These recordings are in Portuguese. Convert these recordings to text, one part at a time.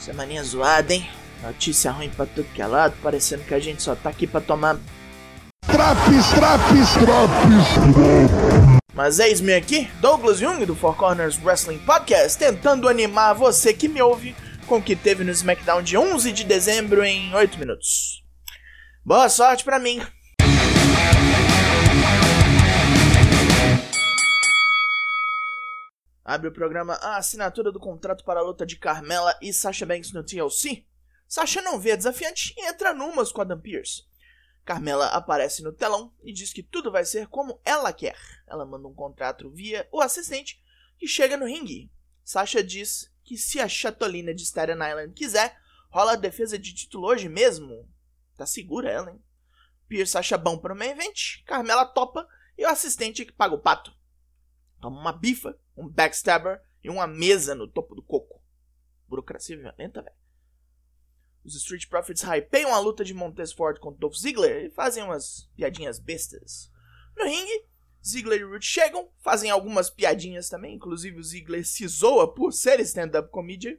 Semaninha zoada, hein? Notícia ruim pra tudo que é lado, parecendo que a gente só tá aqui pra tomar. Traps, traps, traps. Mas eis-me aqui, Douglas Jung do Four Corners Wrestling Podcast, tentando animar você que me ouve com o que teve no SmackDown de 11 de dezembro em 8 minutos. Boa sorte pra mim! Abre o programa A assinatura do contrato para a luta de Carmela e Sasha Banks no TLC. Sasha não vê a desafiante e entra numas com a Dan Pierce. Carmela aparece no telão e diz que tudo vai ser como ela quer. Ela manda um contrato via o assistente que chega no ringue. Sasha diz que se a chatolina de Staten Island quiser, rola a defesa de título hoje mesmo. Tá segura ela, hein? Pierce acha bom para o main event, Carmela topa e o assistente que paga o pato. Toma uma bifa, um backstabber e uma mesa no topo do coco. Burocracia violenta, velho. Os Street Profits hypeiam a luta de Montez Ford contra Dolph Ziggler e fazem umas piadinhas bestas. No ringue, Ziggler e Root chegam, fazem algumas piadinhas também, inclusive o Ziggler se zoa por ser stand-up comedian,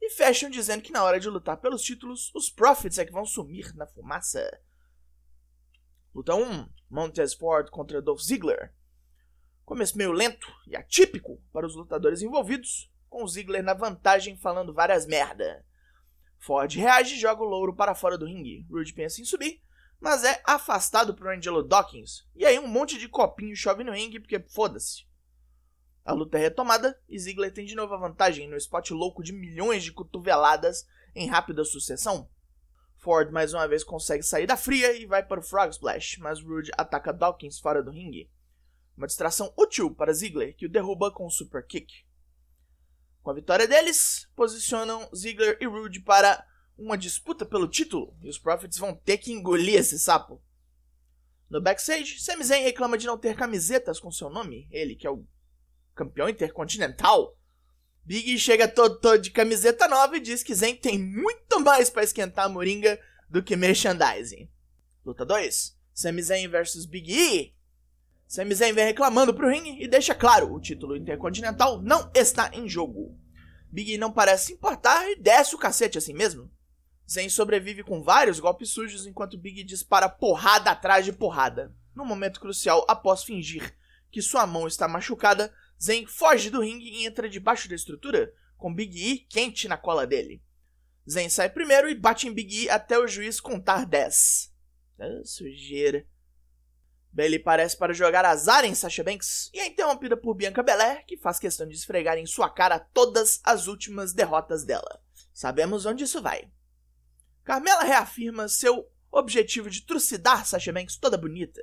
e fecham dizendo que na hora de lutar pelos títulos, os Profits é que vão sumir na fumaça. Luta 1, Montez Ford contra Dolph Ziggler. Começo meio lento e atípico para os lutadores envolvidos, com Ziggler na vantagem falando várias merda. Ford reage e joga o louro para fora do ringue. Rude pensa em subir, mas é afastado por Angelo Dawkins. E aí um monte de copinho chove no ringue porque foda-se. A luta é retomada e Ziggler tem de novo a vantagem no spot louco de milhões de cotoveladas em rápida sucessão. Ford mais uma vez consegue sair da fria e vai para o Frog Splash, mas Rude ataca Dawkins fora do ringue. Uma distração útil para Ziggler, que o derruba com um super kick. Com a vitória deles, posicionam Ziggler e Rude para uma disputa pelo título, e os Profits vão ter que engolir esse sapo. No backstage, Sami Zayn reclama de não ter camisetas com seu nome, ele que é o campeão intercontinental. Big chega todo, todo de camiseta nova e diz que Zayn tem muito mais para esquentar a moringa do que merchandising. Luta 2: Sami Zayn vs Big E. Sami Zayn vem reclamando pro ringue e deixa claro, o título intercontinental não está em jogo. Big E não parece se importar e desce o cacete assim mesmo. Zayn sobrevive com vários golpes sujos enquanto Big E dispara porrada atrás de porrada. No momento crucial, após fingir que sua mão está machucada, Zayn foge do ringue e entra debaixo da estrutura, com Big E quente na cola dele. Zayn sai primeiro e bate em Big E até o juiz contar 10. Ah, sujeira. Bailey parece para jogar azar em Sasha Banks e é interrompida por Bianca Belair, que faz questão de esfregar em sua cara todas as últimas derrotas dela. Sabemos onde isso vai. Carmela reafirma seu objetivo de trucidar Sasha Banks toda bonita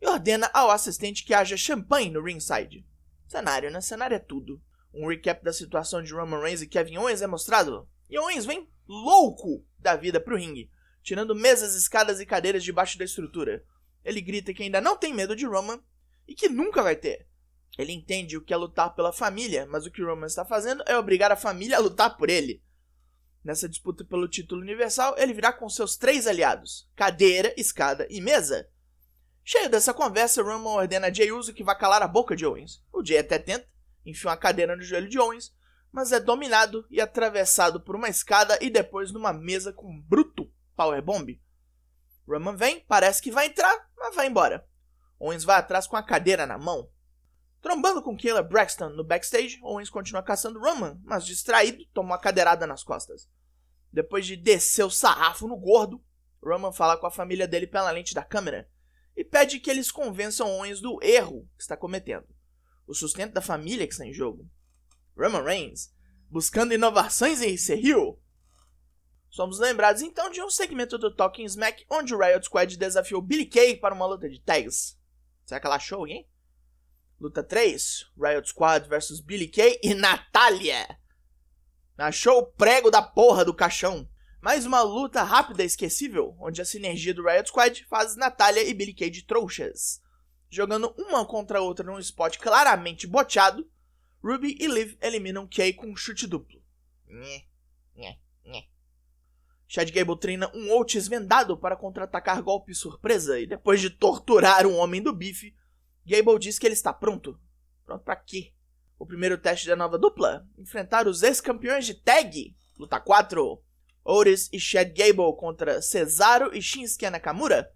e ordena ao assistente que haja champanhe no ringside. Cenário, né? Cenário é tudo. Um recap da situação de Roman Reigns e Kevin Owens é mostrado, e Owens vem louco da vida pro ringue, tirando mesas, escadas e cadeiras debaixo da estrutura. Ele grita que ainda não tem medo de Roman e que nunca vai ter. Ele entende o que é lutar pela família, mas o que Roman está fazendo é obrigar a família a lutar por ele. Nessa disputa pelo título universal, ele virá com seus três aliados: cadeira, escada e mesa. Cheio dessa conversa, Roman ordena a Jay Uso que vá calar a boca de Owens. O Jay até tenta, enfia uma cadeira no joelho de Owens, mas é dominado e atravessado por uma escada e depois numa mesa com um bruto powerbomb. Roman vem, parece que vai entrar, mas vai embora. Owens vai atrás com a cadeira na mão. Trombando com Kayla Braxton no backstage, Owens continua caçando Roman, mas distraído, toma uma cadeirada nas costas. Depois de descer o sarrafo no gordo, Roman fala com a família dele pela lente da câmera e pede que eles convençam Owens do erro que está cometendo. O sustento da família que está em jogo. Roman Reigns, buscando inovações em ser Somos lembrados então de um segmento do Talking Smack onde o Riot Squad desafiou Billy Kay para uma luta de tags. Será que ela achou alguém? Luta 3: Riot Squad vs Billy Kay e Natália. Achou o prego da porra do caixão. Mais uma luta rápida e esquecível, onde a sinergia do Riot Squad faz Natália e Billy Kay de trouxas. Jogando uma contra a outra num spot claramente boteado, Ruby e Liv eliminam Kay com um chute duplo. Nhê, nhê, nhê. Chad Gable treina um Otis vendado para contra-atacar golpe surpresa e depois de torturar um homem do bife, Gable diz que ele está pronto. Pronto para quê? O primeiro teste da nova dupla? Enfrentar os ex-campeões de tag? Luta 4. Otis e Chad Gable contra Cesaro e Shinsuke Nakamura.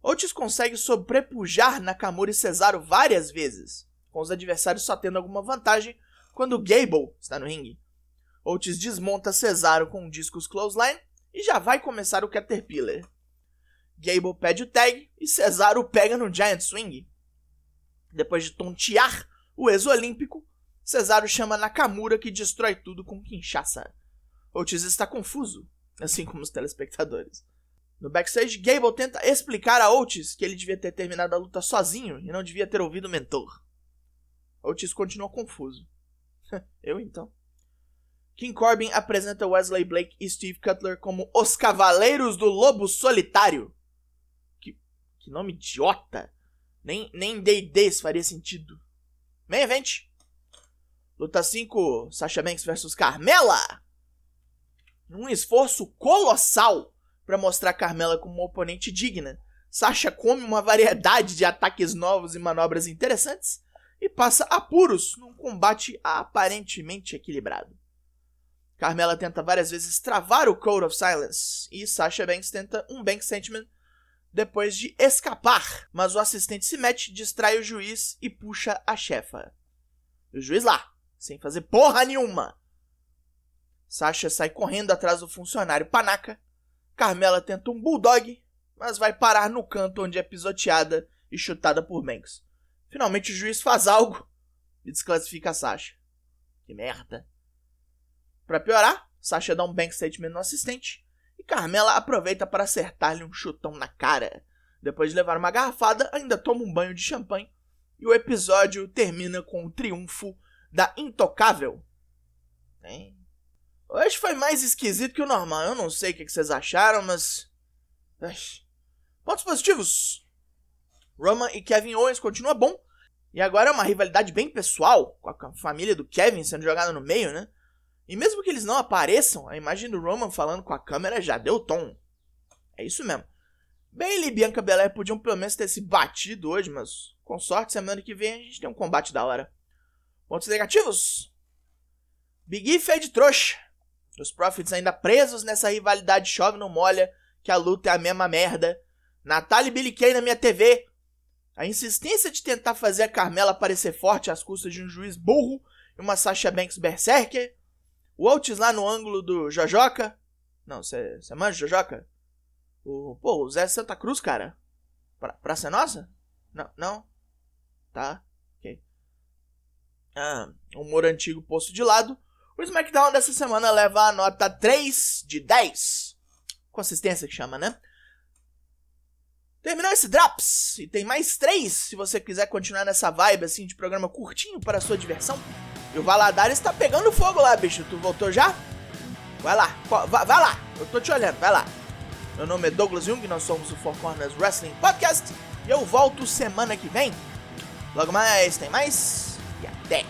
Otis consegue sobrepujar Nakamura e Cesaro várias vezes, com os adversários só tendo alguma vantagem quando Gable está no ringue. Otis desmonta Cesaro com um discos clothesline e já vai começar o Caterpillar. Gable pede o tag e Cesaro pega no Giant Swing. Depois de tontear o ex-olímpico, Cesaro chama Nakamura que destrói tudo com quinchaça. Otis está confuso, assim como os telespectadores. No backstage, Gable tenta explicar a Otis que ele devia ter terminado a luta sozinho e não devia ter ouvido o mentor. Otis continua confuso. Eu então. King Corbin apresenta Wesley Blake e Steve Cutler como os Cavaleiros do Lobo Solitário. Que, que nome idiota! Nem, nem D&D faria sentido. Main Event. Luta 5, Sasha Banks vs Carmela. Um esforço colossal para mostrar Carmela como uma oponente digna. Sasha come uma variedade de ataques novos e manobras interessantes e passa apuros num combate aparentemente equilibrado. Carmela tenta várias vezes travar o Code of Silence e Sasha Banks tenta um Bank Sentiment depois de escapar, mas o assistente se mete, distrai o juiz e puxa a chefa. E o juiz lá, sem fazer porra nenhuma. Sasha sai correndo atrás do funcionário panaca. Carmela tenta um bulldog, mas vai parar no canto onde é pisoteada e chutada por Banks. Finalmente o juiz faz algo e desclassifica a Sasha. Que merda. Para piorar, Sasha dá um bank statement no assistente e Carmela aproveita para acertar-lhe um chutão na cara. Depois de levar uma garrafada, ainda toma um banho de champanhe e o episódio termina com o triunfo da Intocável. Hein? Hoje foi mais esquisito que o normal. Eu não sei o que vocês acharam, mas. Pontos positivos. Roman e Kevin Owens continua bom. E agora é uma rivalidade bem pessoal, com a família do Kevin sendo jogada no meio, né? E mesmo que eles não apareçam, a imagem do Roman falando com a câmera já deu tom. É isso mesmo. Bailey e Bianca Belair podiam pelo menos ter se batido hoje, mas com sorte, semana que vem a gente tem um combate da hora. Pontos negativos? Big E fez de trouxa. Os Profits ainda presos nessa rivalidade chove não molha, que a luta é a mesma merda. Natalie e Billy Kay na minha TV. A insistência de tentar fazer a Carmela parecer forte às custas de um juiz burro e uma Sasha Banks berserker. O Otis lá no ângulo do Jojoca. Não, você manja Jojoca? O, pô, o Zé Santa Cruz, cara. Pra, praça nossa? Não, não. Tá, ok. Ah, humor antigo posto de lado. O SmackDown dessa semana leva a nota 3 de 10. Consistência que chama, né? Terminou esse Drops. E tem mais 3 se você quiser continuar nessa vibe assim de programa curtinho para sua diversão. E o Valadares tá pegando fogo lá, bicho. Tu voltou já? Vai lá, vai, vai, lá. Eu tô te olhando, vai lá. Meu nome é Douglas Jung, nós somos o Four Corners Wrestling Podcast. E eu volto semana que vem. Logo mais, tem mais. E até.